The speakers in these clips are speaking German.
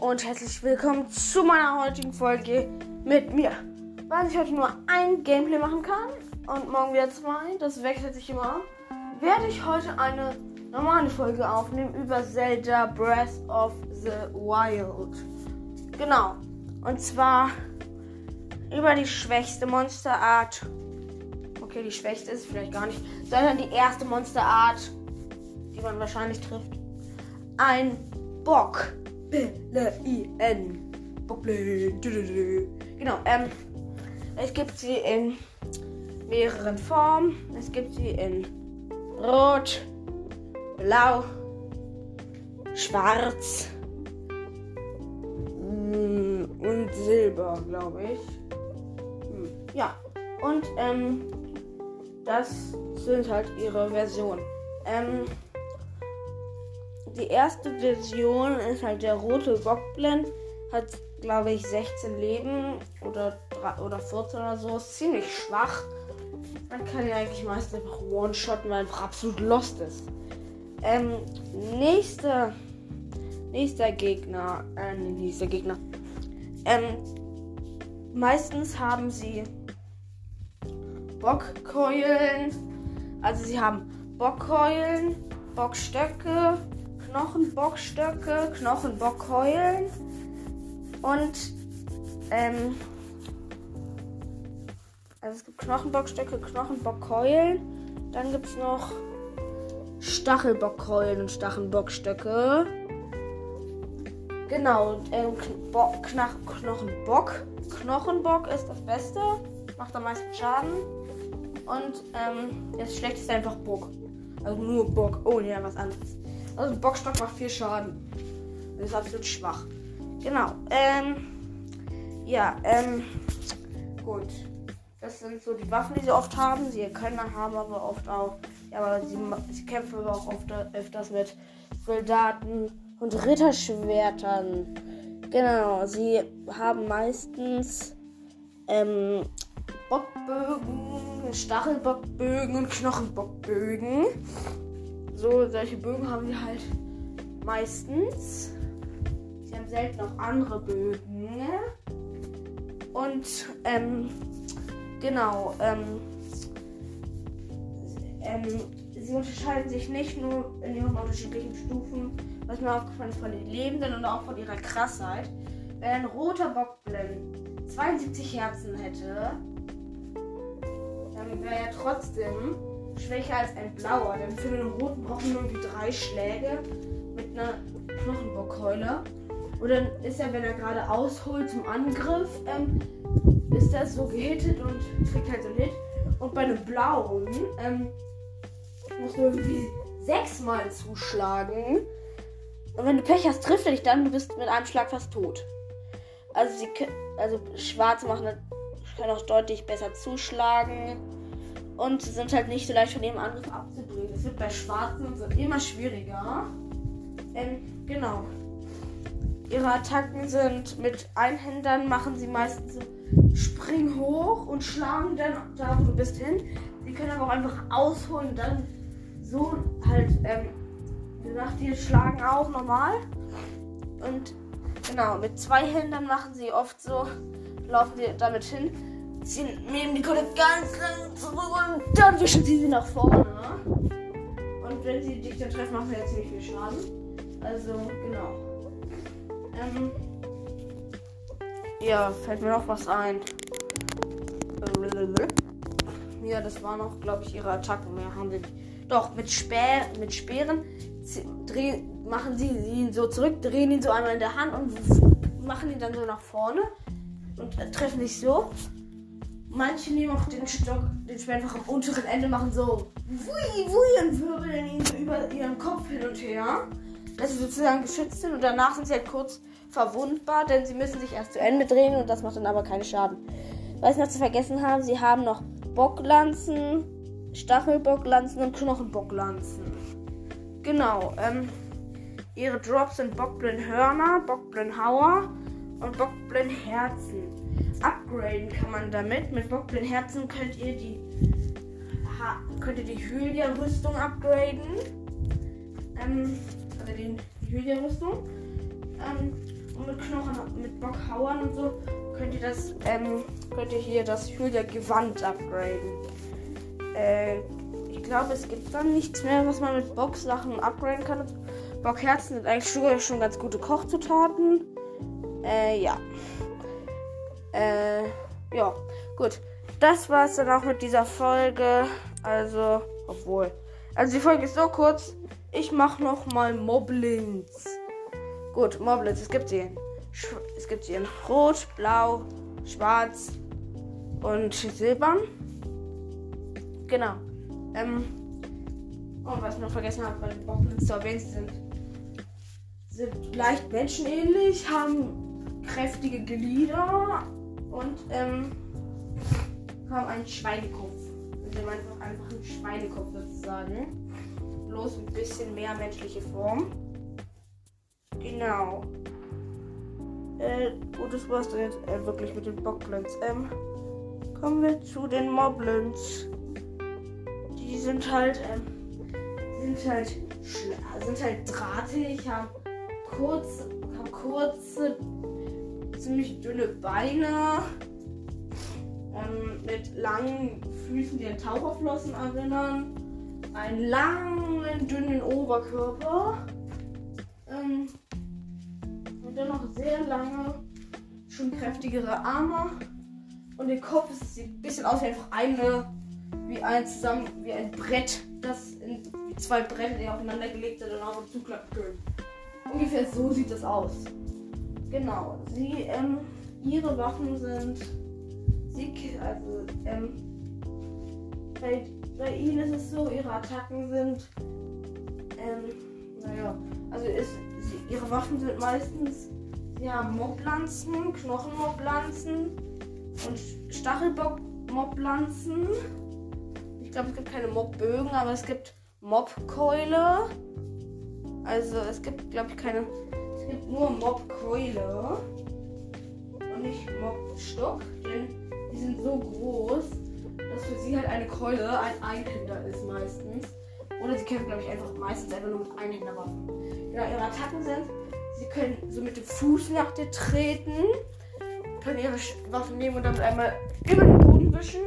und herzlich willkommen zu meiner heutigen Folge mit mir. Weil ich heute nur ein Gameplay machen kann und morgen wieder zwei, das wechselt sich immer, werde ich heute eine normale Folge aufnehmen über Zelda Breath of the Wild. Genau. Und zwar über die schwächste Monsterart. Okay, die schwächste ist vielleicht gar nicht, sondern die erste Monsterart, die man wahrscheinlich trifft. Ein Bock. B-L-I-N. Genau, ähm, es gibt sie in mehreren Formen. Es gibt sie in Rot, Blau, Schwarz mm, und Silber, glaube ich. Hm, ja, und ähm, das sind halt ihre Versionen. Ähm, die erste Version ist halt der rote Bockblend. Hat, glaube ich, 16 Leben oder, oder 14 oder so. Ist ziemlich schwach. Man kann ja eigentlich meist einfach one-shotten, weil einfach absolut lost ist. Ähm, nächster, nächster Gegner, äh, nächster Gegner. Ähm, meistens haben sie Bockkeulen. Also sie haben Bockkeulen, Bockstöcke, Knochenbockstöcke, Knochenbockheulen und ähm, also es gibt Knochenbockstöcke, Knochenbockheulen. Dann gibt es noch Stachelbockheulen und Stachelbockstöcke. Genau, ähm, Knach Knochenbock. Knochenbock ist das Beste, macht am meisten Schaden. Und ähm, das Schlechteste ist einfach Bock. Also nur Bock, ohne ja was anderes. Also Bockstock macht viel Schaden. Das ist absolut schwach. Genau. Ähm. Ja, ähm. Gut. Das sind so die Waffen, die sie oft haben. Sie können haben aber oft auch. Ja, aber sie, sie kämpfen aber auch oft, öfters mit Soldaten und Ritterschwertern. Genau. Sie haben meistens ähm, Bockbögen, Stachelbockbögen und Knochenbockbögen so solche Bögen haben sie halt meistens. Sie haben selten auch andere Bögen. Und ähm, genau, ähm, ähm, sie unterscheiden sich nicht nur in ihren unterschiedlichen Stufen, was mir aufgefallen ist, von den Leben, sondern auch von ihrer Krassheit. Wenn ein roter Bockblin 72 Herzen hätte, dann wäre er trotzdem schwächer als ein blauer. Denn für den roten brauchen wir irgendwie drei Schläge mit einer Knochenbockkeule. Und dann ist er, wenn er gerade ausholt zum Angriff, ähm, ist das so gehittet und kriegt halt so einen Hit. Und bei einem blauen ähm, musst du irgendwie sechsmal zuschlagen. Und wenn du Pech hast, trifft er dich dann, du bist mit einem Schlag fast tot. Also sie also schwarze machen können auch deutlich besser zuschlagen und sind halt nicht so leicht von dem Angriff abzubringen. Das wird bei Schwarzen so immer schwieriger. Ähm, genau. Ihre Attacken sind mit Einhändern, machen sie meistens so spring hoch und schlagen dann da, wo du bist, hin. Sie können aber auch einfach ausholen und dann so halt, ähm, wie gesagt, die schlagen auch normal. Und genau, mit zwei Händern machen sie oft so, laufen sie damit hin Sie nehmen die Kohle ganz lang zurück und dann wischen sie sie nach vorne. Und wenn sie dich dann treffen, machen sie ja ziemlich viel Schaden. Also, genau. Ähm, ja, fällt mir noch was ein. Ja, das war noch, glaube ich, ihre Attacken. Mehr haben sie. Doch, mit, Spä mit Speeren drehen, machen sie ihn so zurück, drehen ihn so einmal in der Hand und machen ihn dann so nach vorne und treffen sich so. Manche nehmen auch den Stock, den Speer einfach am unteren Ende, machen so wui, wui und wirbeln ihn so über ihren Kopf hin und her. Dass sie sozusagen geschützt sind und danach sind sie halt kurz verwundbar, denn sie müssen sich erst zu Ende drehen und das macht dann aber keinen Schaden. Was ich noch zu vergessen habe, sie haben noch Bocklanzen, Stachelbocklanzen und Knochenbocklanzen. Genau, ähm, ihre Drops sind Bockblin-Hörner, Bockblin-Hauer und Bockblin-Herzen upgraden kann man damit. Mit Bockblin Herzen könnt ihr die ha könnt ihr die Hylia-Rüstung upgraden. Ähm, also den, die Hylia-Rüstung. Ähm, Und mit Knochen, mit Bockhauern und so könnt ihr das, ähm, könnt ihr hier das Julia Gewand upgraden. Äh, ich glaube, es gibt dann nichts mehr, was man mit Box-Sachen upgraden kann. Bockherzen sind eigentlich schon, schon ganz gute Kochzutaten. Äh, ja. Äh, ja, gut. Das war's dann auch mit dieser Folge. Also, obwohl. Also die Folge ist so kurz. Ich mach noch mal Moblins. Gut, Moblins. Es gibt sie es gibt sie in Rot, Blau, Schwarz und Silbern. Genau. Ähm, und was ich noch vergessen habe, den Moblins zu erwähnen sind, sind leicht menschenähnlich, haben kräftige Glieder und ähm, haben einen Schweinekopf. Sie haben einfach, einfach einen Schweinekopf sozusagen. Bloß ein bisschen mehr menschliche Form. Genau. Äh, gut, das war's dann jetzt äh, wirklich mit den Bockblends. Ähm, kommen wir zu den Moblins. Die sind halt, ähm, sind halt, sind halt drahtig, haben kurz, haben kurze, ziemlich dünne Beine ähm, mit langen Füßen, die an Taucherflossen erinnern, einen langen, dünnen Oberkörper ähm, und dann noch sehr lange, schon kräftigere Arme und der Kopf sieht ein bisschen aus wie einfach eine, wie ein zusammen, wie ein Brett, das in zwei Bretter, aufeinander gelegt sind und auch zuklappen können. Ungefähr so sieht das aus. Genau. Sie, ähm, ihre Waffen sind sie, also, ähm, bei, bei ihnen ist es so, ihre Attacken sind, ähm, naja, also ist, sie, ihre Waffen sind meistens, sie haben Moblanzen, Knochenmoblanzen und Stachelbock-Moblanzen. Ich glaube, es gibt keine Mobbögen, aber es gibt Mobkeule. Also es gibt, glaube ich, keine. Es gibt nur Mobkeule. Und nicht Mobstock. Denn die sind so groß, dass für sie halt eine Keule ein Einhänder ist meistens. Oder sie kämpfen, glaube ich, einfach meistens einfach nur mit Einhänderwaffen. Ja, ihre Attacken sind, sie können so mit dem Fuß nach dir treten, können ihre Waffen nehmen und damit einmal über den Boden wischen.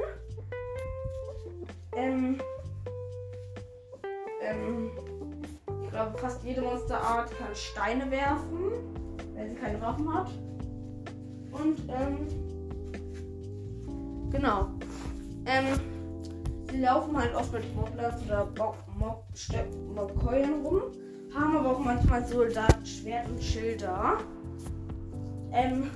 Ähm, ähm, glaube, fast jede Monsterart kann Steine werfen, wenn sie keine Waffen hat. Und, ähm, Genau. Ähm, sie laufen halt oft mit Moblers oder Mobkeulen rum, haben aber auch manchmal Soldaten, Schwert und Schilder. Ähm,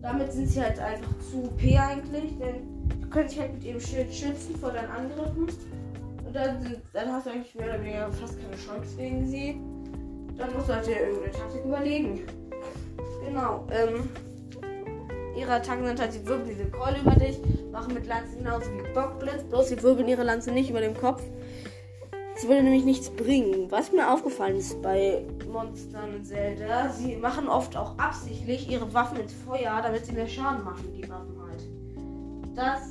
damit sind sie halt einfach zu OP eigentlich, denn du können sich halt mit ihrem Schild schützen vor deinen Angriffen. Dann, dann hast du eigentlich mehr oder weniger fast keine Chance gegen sie. Dann musst du halt dir irgendeine Taktik überlegen. Genau. Ähm, ihre Attacken sind halt, sie wirbeln diese Keule über dich, machen mit Lanzen genauso wie Bockblitz, bloß sie wirbeln ihre Lanze nicht über dem Kopf. Sie würde nämlich nichts bringen. Was mir aufgefallen ist bei Monstern und Zelda, sie machen oft auch absichtlich ihre Waffen ins Feuer, damit sie mehr Schaden machen, die Waffen halt. Das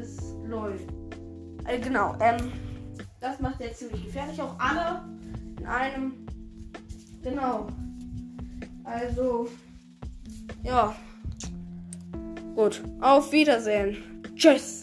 ist läuft. Äh, genau, ähm, das macht er ziemlich gefährlich. Auch alle in einem. Genau. Also, ja. Gut, auf Wiedersehen. Tschüss.